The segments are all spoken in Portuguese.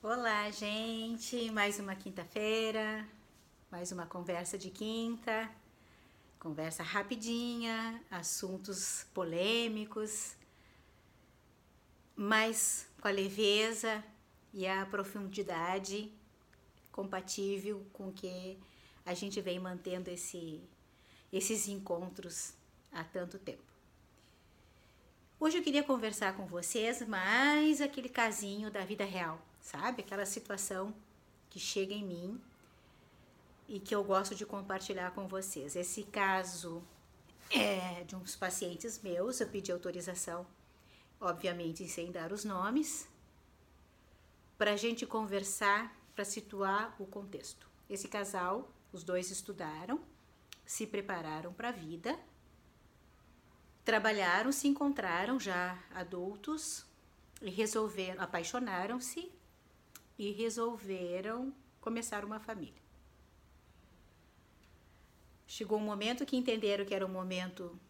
Olá, gente! Mais uma quinta-feira, mais uma conversa de quinta, conversa rapidinha, assuntos polêmicos, mas com a leveza e a profundidade compatível com que a gente vem mantendo esse, esses encontros há tanto tempo. Hoje eu queria conversar com vocês mais aquele casinho da vida real, sabe? Aquela situação que chega em mim e que eu gosto de compartilhar com vocês. Esse caso é de uns pacientes meus, eu pedi autorização, obviamente sem dar os nomes, para a gente conversar, para situar o contexto. Esse casal, os dois estudaram, se prepararam para a vida, trabalharam, se encontraram já adultos e resolveram, apaixonaram-se e resolveram começar uma família. Chegou um momento que entenderam que era o momento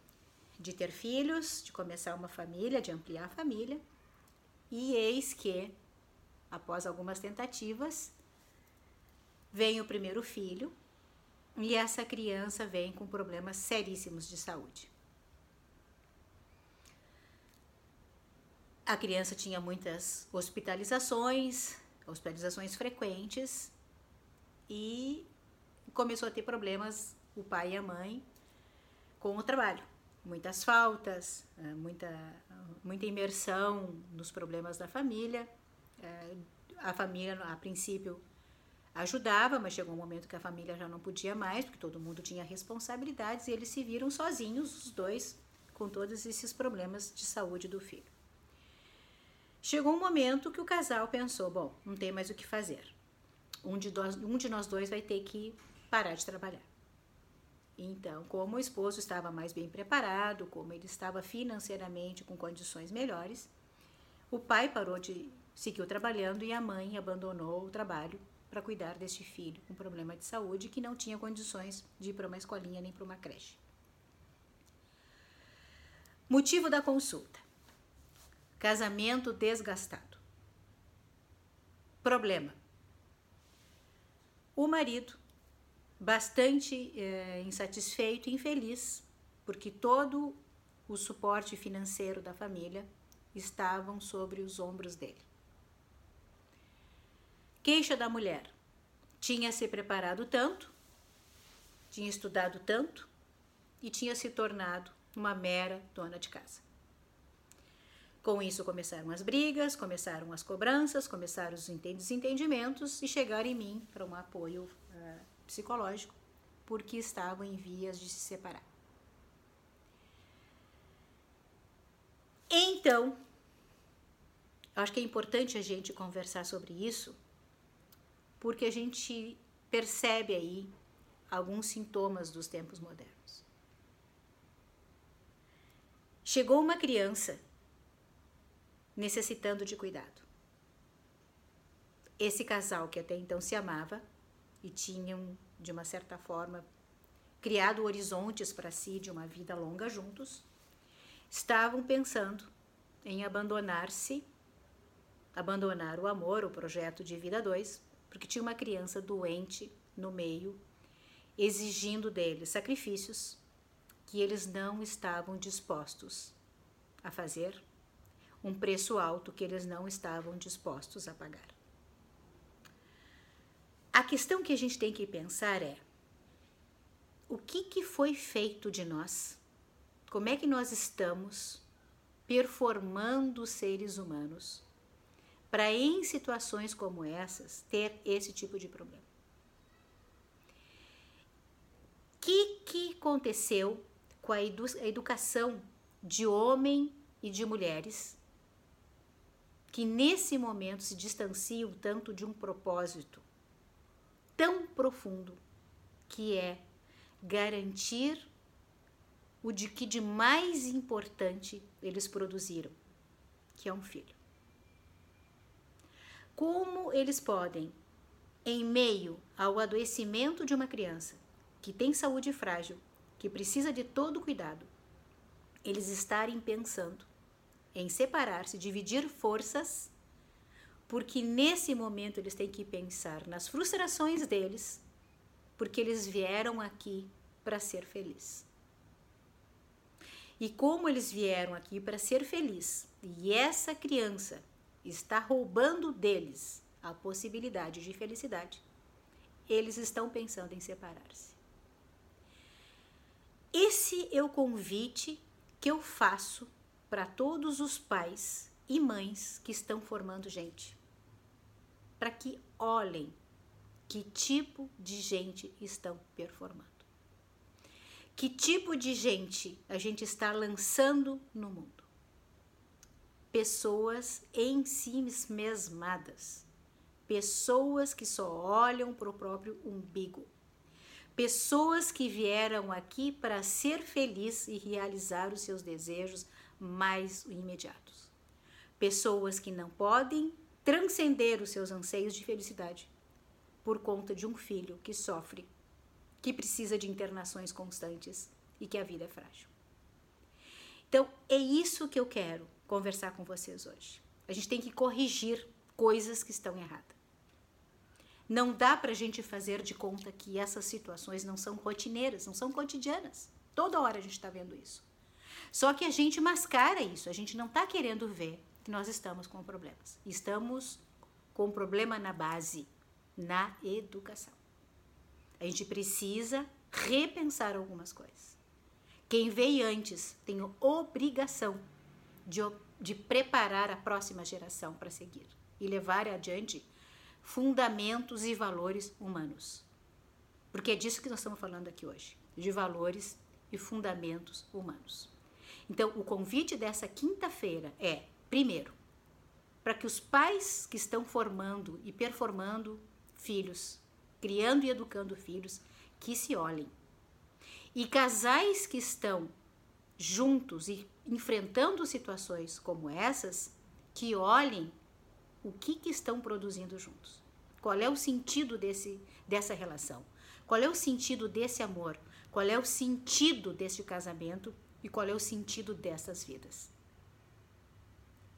de ter filhos, de começar uma família, de ampliar a família, e eis que, após algumas tentativas, vem o primeiro filho e essa criança vem com problemas seríssimos de saúde. A criança tinha muitas hospitalizações, hospitalizações frequentes e começou a ter problemas o pai e a mãe com o trabalho. Muitas faltas, eh, muita, muita imersão nos problemas da família. Eh, a família, a princípio, ajudava, mas chegou um momento que a família já não podia mais, porque todo mundo tinha responsabilidades e eles se viram sozinhos, os dois, com todos esses problemas de saúde do filho. Chegou um momento que o casal pensou: bom, não tem mais o que fazer. Um de, nós, um de nós dois vai ter que parar de trabalhar. Então, como o esposo estava mais bem preparado, como ele estava financeiramente com condições melhores, o pai parou de seguir trabalhando e a mãe abandonou o trabalho para cuidar deste filho com problema de saúde que não tinha condições de ir para uma escolinha nem para uma creche. Motivo da consulta: casamento desgastado. Problema: o marido bastante é, insatisfeito e infeliz, porque todo o suporte financeiro da família estavam sobre os ombros dele. Queixa da mulher: tinha se preparado tanto, tinha estudado tanto e tinha se tornado uma mera dona de casa. Com isso começaram as brigas, começaram as cobranças, começaram os desentendimentos e chegaram em mim para um apoio uh, psicológico, porque estavam em vias de se separar. Então, acho que é importante a gente conversar sobre isso, porque a gente percebe aí alguns sintomas dos tempos modernos. Chegou uma criança necessitando de cuidado. Esse casal que até então se amava e tinham, de uma certa forma, criado horizontes para si de uma vida longa juntos, estavam pensando em abandonar-se, abandonar o amor, o projeto de vida dois, porque tinha uma criança doente no meio, exigindo deles sacrifícios que eles não estavam dispostos a fazer, um preço alto que eles não estavam dispostos a pagar. A questão que a gente tem que pensar é: o que, que foi feito de nós? Como é que nós estamos performando seres humanos para, em situações como essas, ter esse tipo de problema? O que, que aconteceu com a, edu a educação de homem e de mulheres que nesse momento se distanciam tanto de um propósito tão profundo que é garantir o de que de mais importante eles produziram, que é um filho. Como eles podem, em meio ao adoecimento de uma criança que tem saúde frágil, que precisa de todo cuidado, eles estarem pensando em separar-se, dividir forças porque nesse momento eles têm que pensar nas frustrações deles, porque eles vieram aqui para ser felizes. E como eles vieram aqui para ser felizes, e essa criança está roubando deles a possibilidade de felicidade, eles estão pensando em separar-se. Esse é o convite que eu faço para todos os pais e mães que estão formando gente. Para que olhem que tipo de gente estão performando. Que tipo de gente a gente está lançando no mundo? Pessoas em si mesmadas. Pessoas que só olham para o próprio umbigo. Pessoas que vieram aqui para ser feliz e realizar os seus desejos mais imediatos. Pessoas que não podem transcender os seus anseios de felicidade por conta de um filho que sofre, que precisa de internações constantes e que a vida é frágil. Então, é isso que eu quero conversar com vocês hoje. A gente tem que corrigir coisas que estão erradas. Não dá para a gente fazer de conta que essas situações não são rotineiras, não são cotidianas. Toda hora a gente está vendo isso. Só que a gente mascara isso, a gente não está querendo ver que nós estamos com problemas. Estamos com problema na base, na educação. A gente precisa repensar algumas coisas. Quem veio antes tem obrigação de, de preparar a próxima geração para seguir e levar adiante fundamentos e valores humanos. Porque é disso que nós estamos falando aqui hoje, de valores e fundamentos humanos. Então, o convite dessa quinta-feira é, primeiro, para que os pais que estão formando e performando filhos, criando e educando filhos, que se olhem. E casais que estão juntos e enfrentando situações como essas, que olhem o que, que estão produzindo juntos. Qual é o sentido desse, dessa relação? Qual é o sentido desse amor? Qual é o sentido desse casamento e qual é o sentido dessas vidas?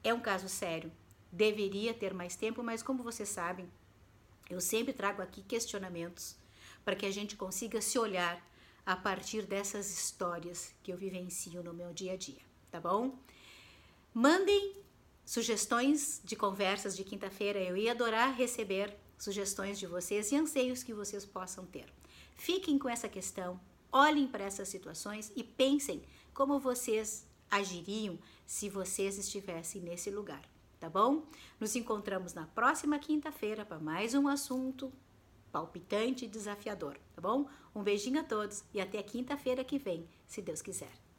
É um caso sério. Deveria ter mais tempo, mas como vocês sabem, eu sempre trago aqui questionamentos para que a gente consiga se olhar a partir dessas histórias que eu vivencio no meu dia a dia, tá bom? Mandem sugestões de conversas de quinta-feira. Eu ia adorar receber sugestões de vocês e anseios que vocês possam ter. Fiquem com essa questão, olhem para essas situações e pensem como vocês agiriam se vocês estivessem nesse lugar, tá bom? Nos encontramos na próxima quinta-feira para mais um assunto palpitante e desafiador, tá bom? Um beijinho a todos e até quinta-feira que vem, se Deus quiser.